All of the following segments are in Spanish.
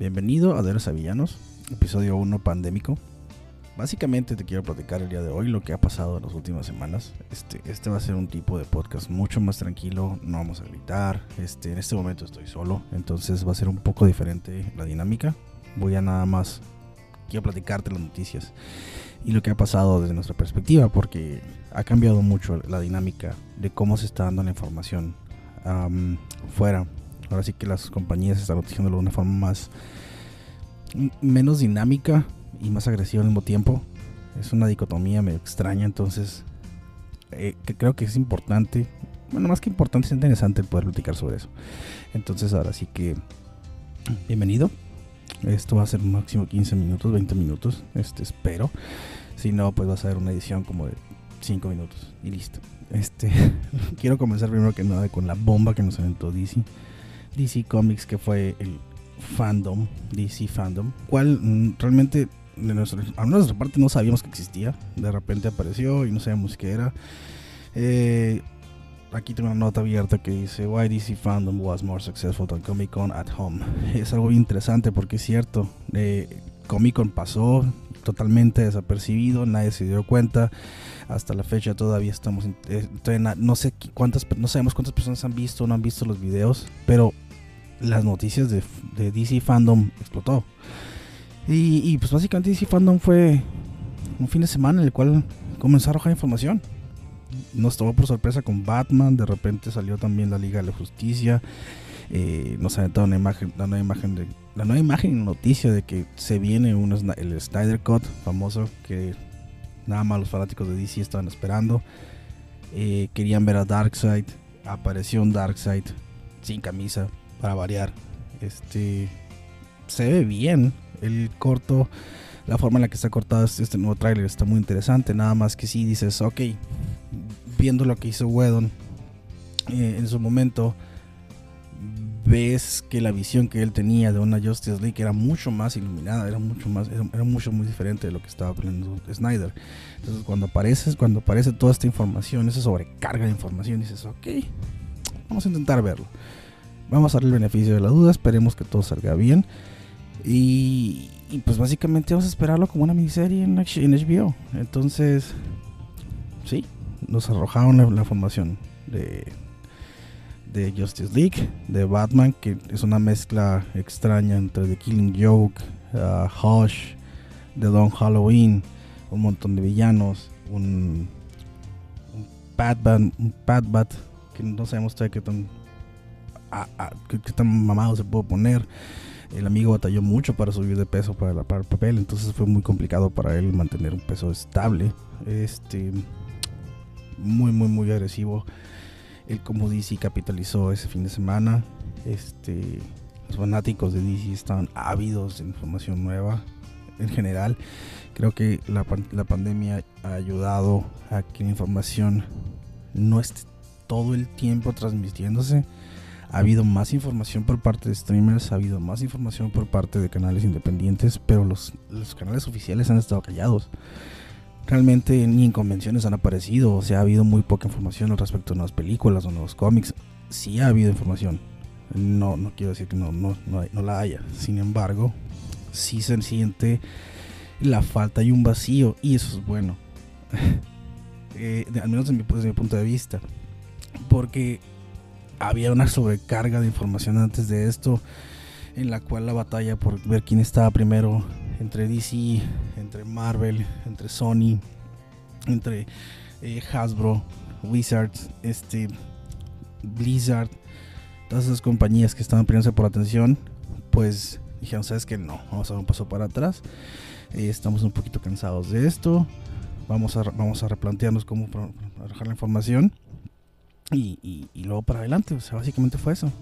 Bienvenido a Deros a Villanos, episodio 1 pandémico. Básicamente te quiero platicar el día de hoy lo que ha pasado en las últimas semanas. Este, este va a ser un tipo de podcast mucho más tranquilo, no vamos a gritar. Este, en este momento estoy solo, entonces va a ser un poco diferente la dinámica. Voy a nada más, quiero platicarte las noticias y lo que ha pasado desde nuestra perspectiva, porque ha cambiado mucho la dinámica de cómo se está dando la información am, fuera. Ahora sí que las compañías están noticiándolo de una forma más menos dinámica y más agresiva al mismo tiempo. Es una dicotomía medio extraña, entonces eh, que creo que es importante, bueno, más que importante, es interesante poder platicar sobre eso. Entonces ahora sí que bienvenido. Esto va a ser máximo 15 minutos, 20 minutos, este espero. Si no, pues va a ser una edición como de 5 minutos y listo. Este, quiero comenzar primero que nada con la bomba que nos aventó DC. DC Comics, que fue el fandom, DC Fandom, cual mm, realmente de a nuestra parte no sabíamos que existía. De repente apareció y no sabíamos qué era. Eh, aquí tengo una nota abierta que dice Why DC Fandom was more successful than Comic Con at home. Es algo interesante porque es cierto. eh, Comic Con pasó totalmente desapercibido, nadie se dio cuenta. Hasta la fecha todavía estamos, eh, no sé cuántas, no sabemos cuántas personas han visto o no han visto los videos, pero las noticias de, de DC Fandom explotó. Y, y, pues básicamente DC Fandom fue un fin de semana en el cual comenzó a arrojar información. Nos tomó por sorpresa con Batman, de repente salió también la Liga de la Justicia. Eh, nos aventaron una imagen, la nueva imagen de la nueva imagen noticia de que se viene un, Sna- el Snyder Cut famoso que nada más los fanáticos de DC estaban esperando. Eh, querían ver a Darkseid, apareció un Darkseid sin camisa para variar. Este se ve bien el corto, la forma en la que está cortado este, nuevo tráiler está muy interesante. Nada más que si dices, ok, viendo lo que hizo Whedon eh, en su momento, ves que la visión que él tenía de una Justice League era mucho más iluminada, era mucho más, era, mucho muy diferente de lo que estaba planeando Snyder. Entonces cuando apareces, cuando aparece toda esta información, esa sobrecarga de información, dices, ok, vamos a intentar verlo. Vamos a darle el beneficio de la duda, esperemos que todo salga bien. Y, pues básicamente vamos a esperarlo como una miniserie en, en HBO. Entonces, sí, nos arrojaron la, la información de, de Justice League, de Batman, que es una mezcla extraña entre The Killing Joke, uh, Hush, The Don Halloween, un montón de villanos, un, un Batman, un Batbat, que no sabemos todavía qué tan, a- qué- qué tan mamado se puede poner. El amigo batalló mucho para subir de peso para el papel, entonces fue muy complicado para él mantener un peso estable. Este, muy, muy, muy agresivo. Él como DC capitalizó ese fin de semana. Este, los fanáticos de DC estaban ávidos de información nueva. En general, creo que la, la pandemia ha ayudado a que la información no esté todo el tiempo transmitiéndose. Ha habido más información por parte de streamers, ha habido más información por parte de canales independientes, pero los, los canales oficiales han estado callados realmente ni en convenciones han aparecido. O sea, ha habido muy poca información al respecto de nuevas películas o nuevos cómics. Sí ha habido información. No, no quiero decir que no, no, no, hay- la haya. Sin embargo, sí se siente la falta y un vacío. Y eso es bueno. Eh, al menos desde mi, desde mi punto de vista. Porque había una sobrecarga de información antes de esto. En la cual la batalla por ver quién estaba primero entre DC, entre Marvel, entre Sony, entre eh, Hasbro, Wizards, este, Blizzard, todas esas compañías que estaban peleándose por atención, pues dijeron, sabes que no, vamos a dar un paso para atrás, Eh, estamos un poquito cansados de esto, vamos a, vamos a replantearnos cómo arrojar la información y, y- y luego para adelante, o sea, básicamente fue eso.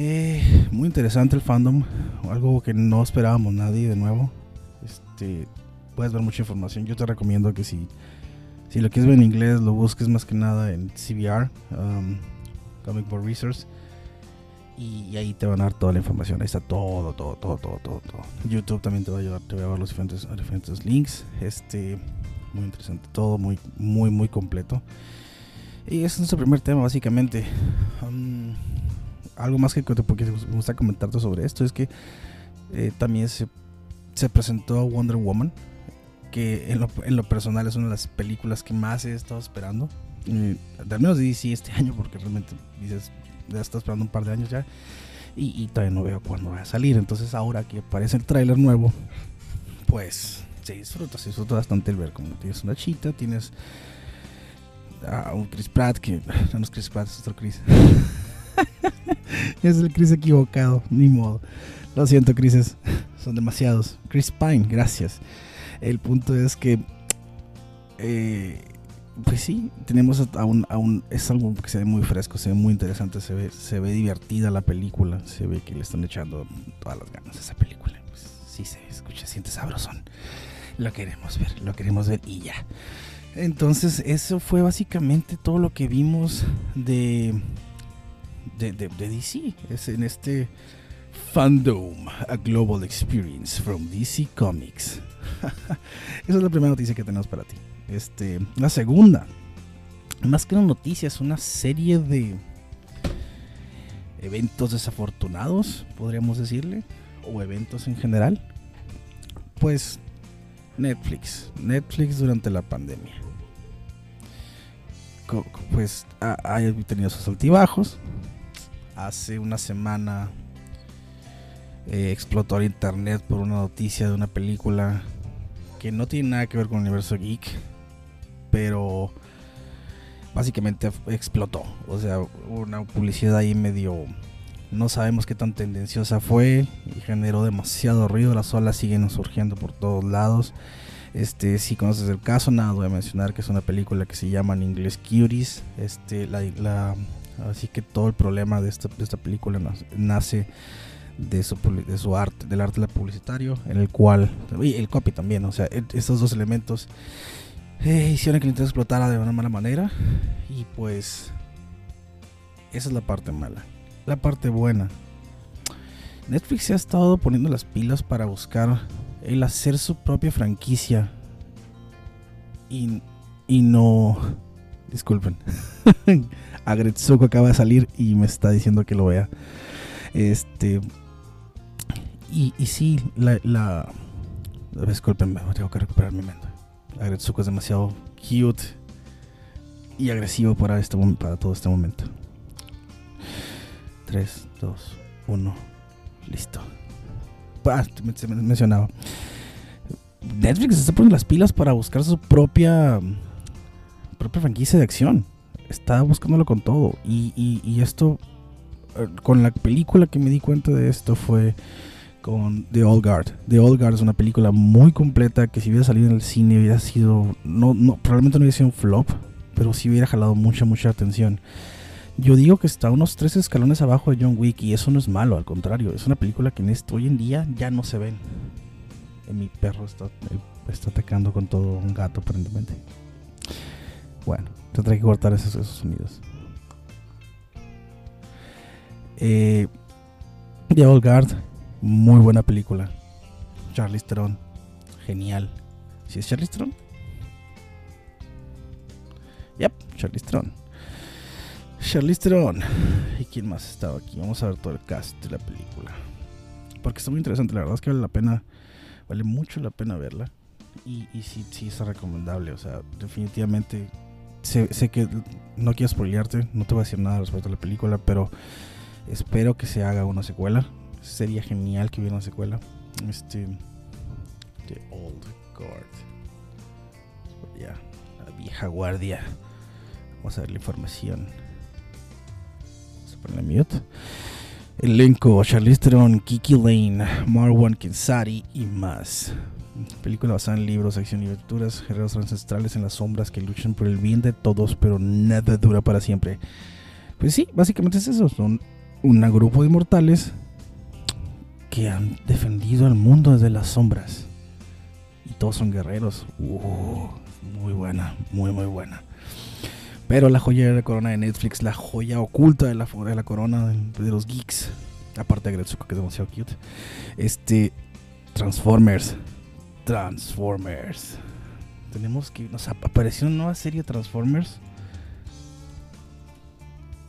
Eh, muy interesante el fandom, algo que no esperábamos nadie de nuevo. Este, puedes ver mucha información. Yo te recomiendo que si, si lo quieres ver en inglés, lo busques más que nada en CBR, um, Comic Book Resource. Y, ahí te van a dar toda la información. Ahí está todo, todo, todo, todo, todo, todo. YouTube también te va a ayudar, te va a dar los diferentes, diferentes links. Este, muy interesante, todo muy, muy, muy completo. Y ese es nuestro primer tema, básicamente. Um, algo más que, que me gusta comentarte sobre esto es que eh, también se, se presentó Wonder Woman, que en lo, en lo, personal es una de las películas que más he estado esperando. al menos de DC este año, porque realmente dices, ya está esperando un par de años ya. Y, y todavía no veo cuándo va a salir. Entonces ahora que aparece el tráiler nuevo, pues se disfruta, se disfruta bastante el ver como tienes una chita, tienes a un Chris Pratt que no es Chris Pratt, es otro Chris. es el Chris equivocado, ni modo. Lo siento, Chrises, son demasiados. Chris Pine, gracias. El punto es que, eh, pues sí, tenemos a un, a un, es algo que se ve muy fresco, se ve muy interesante, se ve, se ve divertida la película, se ve que le están echando todas las ganas a esa película. Pues sí se escucha, siente sabrosón. Lo queremos ver, lo queremos ver y ya. Entonces, eso fue básicamente todo lo que vimos de, de, de, de DC. Es en este Fandom, a Global Experience from DC Comics. Esa es la primera noticia que tenemos para ti. Este, la segunda, más que una noticia, es una serie de eventos desafortunados, podríamos decirle, o eventos en general. Pues Netflix, Netflix durante la pandemia pues ha, tenido sus altibajos. Hace una semana eh, explotó el internet por una noticia de una película que no tiene nada que ver con el universo geek, pero básicamente explotó. O sea, una publicidad ahí medio... No sabemos qué tan tendenciosa fue y generó demasiado ruido. Las olas siguen surgiendo por todos lados. Este, si conoces el caso, nada, voy a mencionar que es una película que se llama en inglés Cuties. Este, la, así que todo el problema de esta, de esta película nace de su, de su arte, del arte publicitario, en el cual, y el copy también, o sea, e, estos dos elementos eh, hicieron que el internet explotara de una mala manera. Y pues, esa es la parte mala. La parte buena. Netflix se ha estado poniendo las pilas para buscar el hacer su propia franquicia y, y no... Disculpen. Agretsuko acaba de salir y me está diciendo que lo vea. Este... Y, y sí, la... la disculpen, tengo que recuperar mi mente. Agretsuko es demasiado cute y agresivo para, este, para todo este momento. 3, 2, 1, listo ah, mencionaba. Netflix está poniendo las pilas para buscar su propia propia franquicia de acción. Está buscándolo con todo. Y, esto, eh, con la película que me di cuenta de esto fue con The Old Guard. The Old Guard es una película muy completa que si hubiera salido en el cine hubiera sido, no, no, probablemente no hubiera sido un flop, pero sí hubiera jalado mucha, mucha atención. Yo digo que está unos tres escalones abajo de John Wick y eso no es malo, al contrario, es una película que en esto, hoy en día ya no se ven. Eh, mi perro está, está atacando con todo un gato aparentemente. Bueno, tendré que cortar esos, esos sonidos. Eh, The Old Guard, muy buena película. Charlie Theron, genial. ¿Si es Charlie Theron? Yep, Charlie Theron. Charlize Theron. ¿Y quién más estaba aquí? Vamos a ver todo el cast de la película. Porque está muy interesante, la verdad es que vale la pena, vale mucho la pena verla. Y, y sí, sí es recomendable, o sea, definitivamente sé, que no quiero spoilearte, no te voy a decir nada respecto a la película, pero espero que se haga una secuela. Sería genial que hubiera una secuela. Este. The Old Guard. La vieja guardia. Vamos a ver la información la mute. Elenco, Charlize Theron, Kiki Lane, Marwan Kinsari y más. Película basada en libros, acción y aventuras, guerreros ancestrales en las sombras que luchan por el bien de todos, pero nada dura para siempre. Pues sí, básicamente es eso. Son un grupo de inmortales que han defendido al mundo desde las sombras. Y todos son guerreros. Uh, muy buena, muy, muy buena. Pero la joya de la corona de Netflix, la joya oculta de la, de la corona de, los geeks, aparte de Gretsuko, que es demasiado cute, este, Transformers. Transformers. Tenemos que. Nos apareció una nueva serie de Transformers.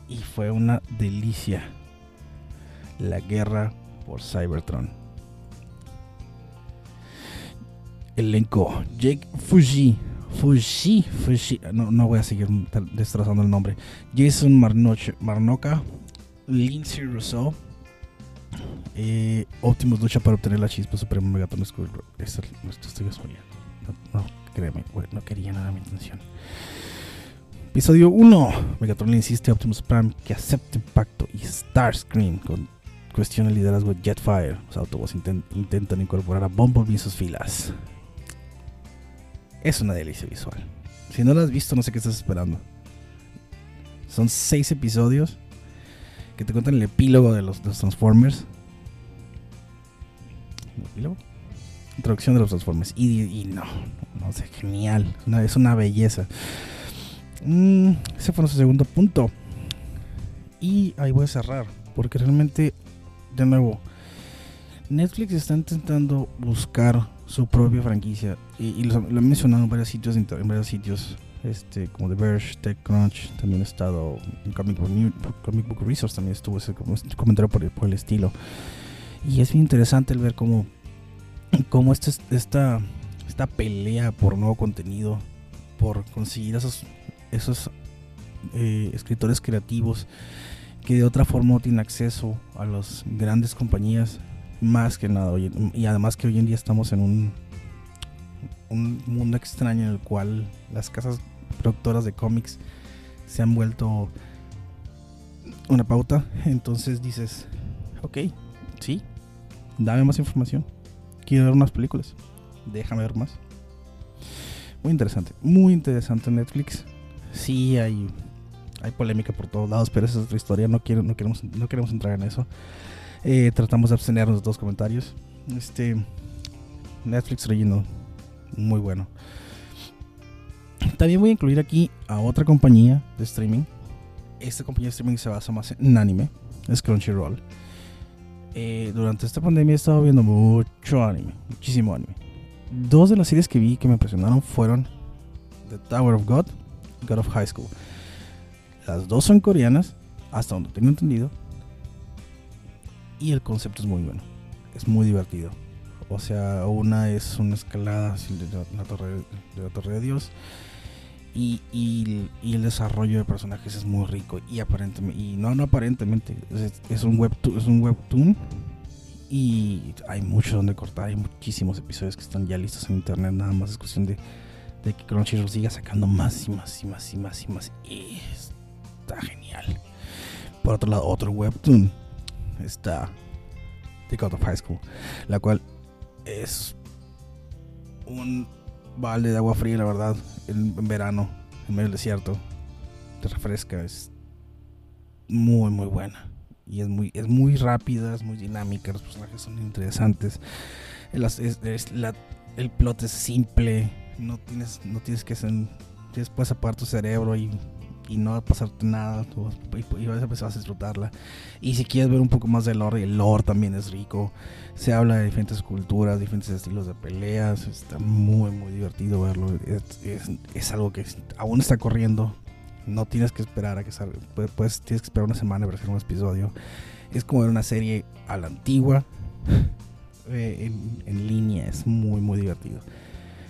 Y fue una delicia. La guerra por Cybertron. Elenco: Jake Fuji. Fuji, Fuji, no, no voy a seguir destrozando el nombre. Jason Marnoka, Lindsay Rousseau, eh, Optimus lucha para obtener la chispa suprema Megatron Skull. Esto, estoy No, no, créeme, no quería nada mi intención. Episodio 1. Megatron le insiste a Optimus Prime que acepte el pacto y Starscream con cuestión de liderazgo Jetfire. Los Autobots intentan incorporar a Bumblebee en sus filas. Es una delicia visual. Si no lo has visto, no sé qué estás esperando. Son seis episodios que te cuentan el epílogo de los, Transformers. ¿El epílogo? Introducción de los Transformers. Y, no, no sé, genial. es una belleza. Mm, ese fue nuestro segundo punto. Y ahí voy a cerrar. Porque realmente, de nuevo, Netflix está intentando buscar su propia franquicia. Y, lo, he mencionado en varios sitios, en varios sitios este, como The Verge, TechCrunch, también he estado en Comic Book, Resource, también estuvo ese comentario por, el estilo. Y es bien interesante el ver cómo, cómo este, esta, esta pelea por nuevo contenido, por conseguir esos, esos eh, escritores creativos que de otra forma no tienen acceso a las grandes compañías más que nada. y además que hoy en día estamos en un, un mundo extraño en el cual las casas productoras de cómics se han vuelto una pauta. Entonces dices, ok, sí, dame más información. Quiero ver unas películas. Déjame ver más. Muy interesante, muy interesante Netflix. Sí, hay, hay polémica por todos lados, pero esa es otra historia. No, quiero, no, queremos, no queremos entrar en eso. Eh, tratamos de abstenernos de todos los comentarios. Este Netflix relleno, muy bueno. También voy a incluir aquí a otra compañía de streaming. Esta compañía de streaming se basa más en anime, es Crunchyroll. Eh, durante esta pandemia he estado viendo mucho anime, muchísimo anime. Dos de las series que vi que me impresionaron fueron The Tower of God, God of High School. Las dos son coreanas, hasta donde tengo entendido, y el concepto es muy bueno. Es muy divertido. O sea, una es una escalada de la, torre, de la Torre de Dios. Y, el desarrollo de personajes es muy rico. Y aparentemente, y no, no aparentemente, es, un webtoon, es un webtoon. Y hay mucho donde cortar. Hay muchísimos episodios que están ya listos en internet. Nada más es cuestión de, de que Crunchyroll siga sacando más y más y más y más y más. Y está genial. Por otro lado, otro webtoon está The God of High School, la cual es un balde de agua fría, la verdad, en, verano, en medio del desierto. Te refresca, es muy, muy buena. Y es muy, es muy rápida, es muy dinámica, los personajes son interesantes. El, el plot es simple, no tienes, no tienes que hacer, tienes, puedes apagar tu cerebro y y no va a pasarte nada y, vas a disfrutarla. Y si quieres ver un poco más del lore, el lore también es rico. Se habla de diferentes culturas, diferentes estilos de peleas. Está muy, muy divertido verlo. Es, algo que aún está corriendo. No tienes que esperar a que salga. Pues, tienes que esperar una semana para hacer un episodio. Es como ver una serie a la antigua. Eh, en, línea. Es muy, muy divertido.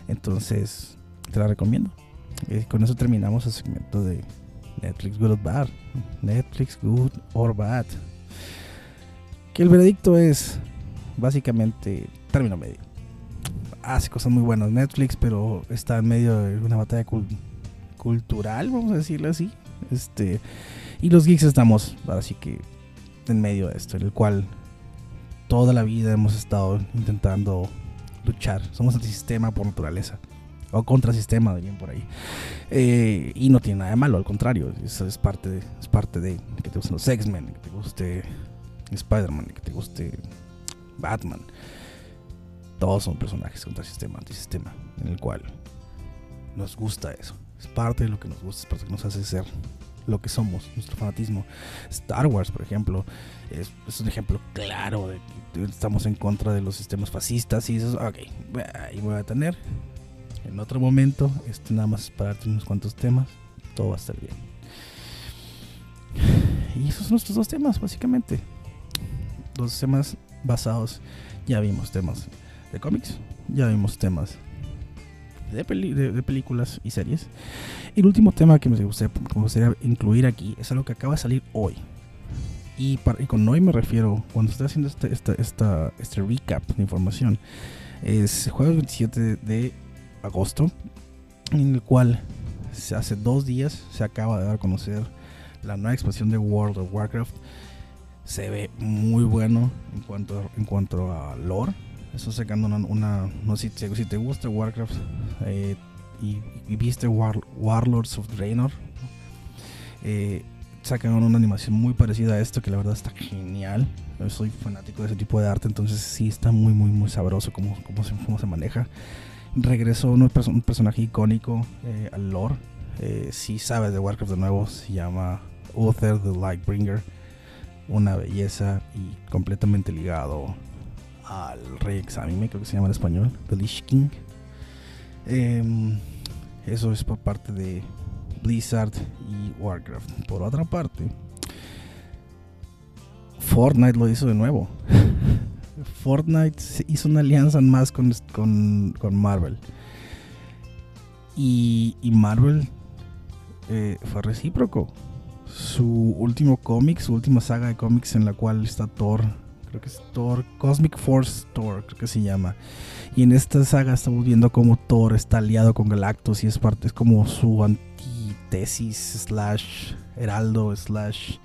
Entonces, te la recomiendo. Eh, con eso terminamos el segmento de Netflix good or bad. Netflix good or bad. Que el veredicto es básicamente término medio. Hace cosas muy buenas Netflix, pero está en medio de una batalla cultural, vamos a decirlo así. Este, y los geeks estamos, así que en medio de esto, en el cual toda la vida hemos estado intentando luchar. Somos antisistema por naturaleza o contrasistema, dirían por ahí. Eh, y no tiene nada de malo, al contrario, eso es parte de, es parte de que te gusten los X-Men, que te guste Spider-Man, que te guste Batman. Todos son personajes contrasistema, antisistema, en el cual nos gusta eso. Es parte de lo que nos gusta, es parte de lo que nos hace ser lo que somos, nuestro fanatismo. Star Wars, por ejemplo, es, es un ejemplo claro de que estamos en contra de los sistemas fascistas y eso, ok, ahí voy a tener en otro momento. Esto nada más para darte unos cuantos temas. Todo va a estar bien. Y esos son nuestros dos temas, básicamente. Dos temas basados. Ya vimos temas de cómics, ya vimos temas de, de, películas y series. Y el último tema que me gustaría, me gustaría, incluir aquí es algo que acaba de salir hoy. Y, con hoy me refiero, cuando estoy haciendo este, esta, este recap de información, es jueves 27 de agosto, en el cual hace dos días se acaba de dar a conocer la nueva expansión de World of Warcraft. Se ve muy bueno en cuanto, en cuanto a lore. Estoy sacando una, no sé si, te gusta Warcraft eh, y, viste Warlords of Draenor. Eh, una animación muy parecida a esto que la verdad está genial. Yo soy fanático de ese tipo de arte, entonces sí está muy, muy, muy sabroso cómo, cómo, se, cómo se maneja. Regresó un, un personaje icónico eh, al lore. Eh, si sabes de Warcraft de nuevo, se llama Uther the Lightbringer. Una belleza y completamente ligado al Rey Examine, creo que se llama en español, The Lich King. Em, eso es por parte de Blizzard y Warcraft. Por otra parte, Fortnite lo hizo de nuevo. Fortnite hizo una alianza más con, con, Marvel. Y, Marvel eh, fue recíproco. Su último cómic, su última saga de cómics en la cual está Thor, creo que es Thor, Cosmic Force Thor, creo que se llama. Y en esta saga estamos viendo cómo Thor está aliado con Galactus y es parte, es como su antitesis slash heraldo slash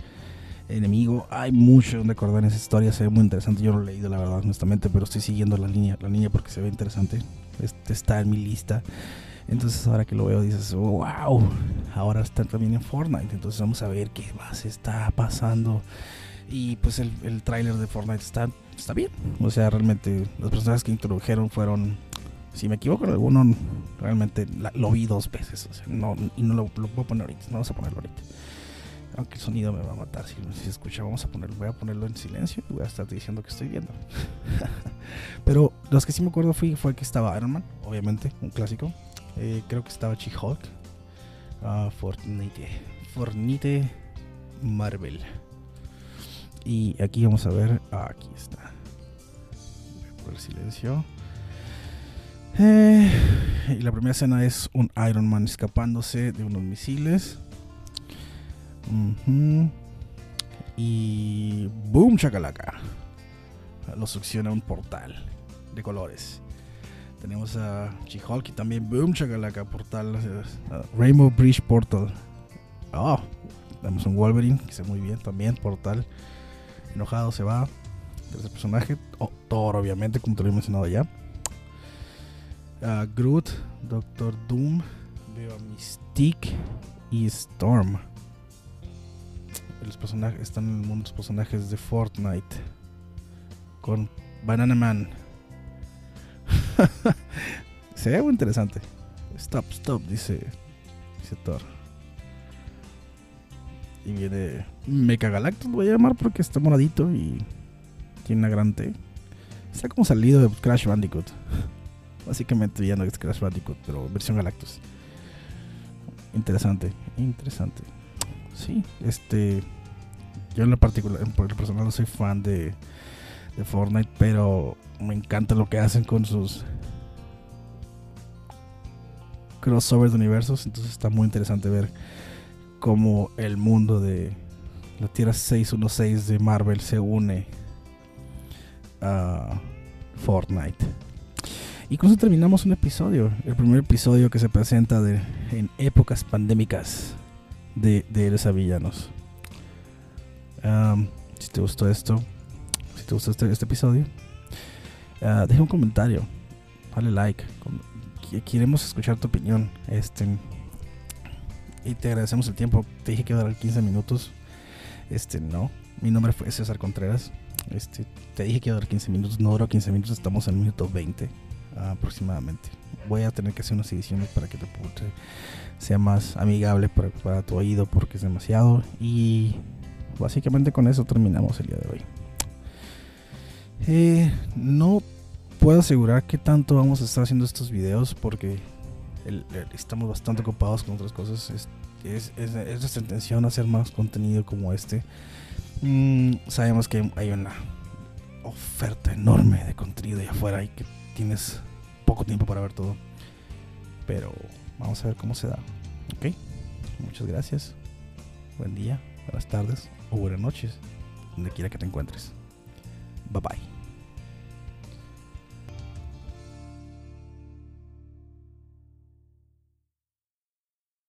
enemigo. Hay mucho donde acordar en esa historia, se ve muy interesante. Yo no lo he leído, la verdad, honestamente, pero estoy siguiendo la línea, la línea porque se ve interesante. Este está en mi lista. Entonces, ahora que lo veo, dices, wow, ahora está también en Fortnite. Entonces, vamos a ver qué más está pasando. Y pues el, el tráiler de Fortnite está, está bien. O sea, realmente los personajes que introdujeron fueron si me equivoco en alguno, realmente lo vi dos veces. No, y no lo, lo, voy a poner ahorita. No vamos a ponerlo ahorita. Aunque el sonido me va a matar si, se escucha. Vamos a ponerlo, voy a ponerlo en silencio y voy a estar diciendo que estoy viendo. Pero los que sí me acuerdo fue, fue que estaba Iron Man, obviamente, un clásico. Eh, creo que estaba She-Hulk. Uh, Fortnite. Fortnite Marvel. Y aquí vamos a ver. aquí está. Por el silencio. Eh, y la primera escena es un Iron Man escapándose de unos misiles. Y boom chacalaca. Lo succiona un portal de colores. Tenemos a She-Hulk también boom chacalaca portal Rainbow Bridge Portal. Oh, tenemos un Wolverine que se muy bien también portal. Enojado se va. Tercer personaje, oh, Thor obviamente como te lo he mencionado ya. Groot, Doctor Doom, veo a Mystique y Storm los personajes están en el mundo los personajes de Fortnite con Banana Man. Se ve muy interesante. Stop, stop, dice, dice Thor. Y viene Mecha Galactus, lo voy a llamar porque está moradito y tiene una gran T. Está como salido de Crash Bandicoot. Básicamente ya no es Crash Bandicoot, pero versión Galactus. Interesante, interesante. Sí, este. Yo en lo particular, en lo personal no soy fan de, Fortnite, pero me encanta lo que hacen con sus crossovers de universos. Entonces está muy interesante ver cómo el mundo de la Tierra 616 de Marvel se une a Fortnite. Y con eso terminamos un episodio, el primer episodio que se presenta de, en épocas pandémicas de, de Héroes Villanos si te gustó esto, si te gustó este, este episodio, uh, deja un comentario, dale like. Queremos escuchar tu opinión. Este, y te agradecemos el tiempo. Te dije que iba a dar 15 minutos. Este, no. Mi nombre fue César Contreras. Este, te dije que iba a dar 15 minutos. No duró 15 minutos. Estamos en el minuto 20 aproximadamente. Voy a tener que hacer unas ediciones para que te, sea más amigable para, tu oído porque es demasiado. Y básicamente con eso terminamos el día de hoy. Eh, no puedo asegurar que tanto vamos a estar haciendo estos videos porque estamos bastante ocupados con otras cosas. Es, es, nuestra intención hacer más contenido como este. Mm, sabemos que hay una oferta enorme de contenido allá afuera y que tienes poco tiempo para ver todo. Pero vamos a ver cómo se da. Ok, muchas gracias. Buen día, buenas tardes o buenas noches, donde quiera que te encuentres. Bye bye.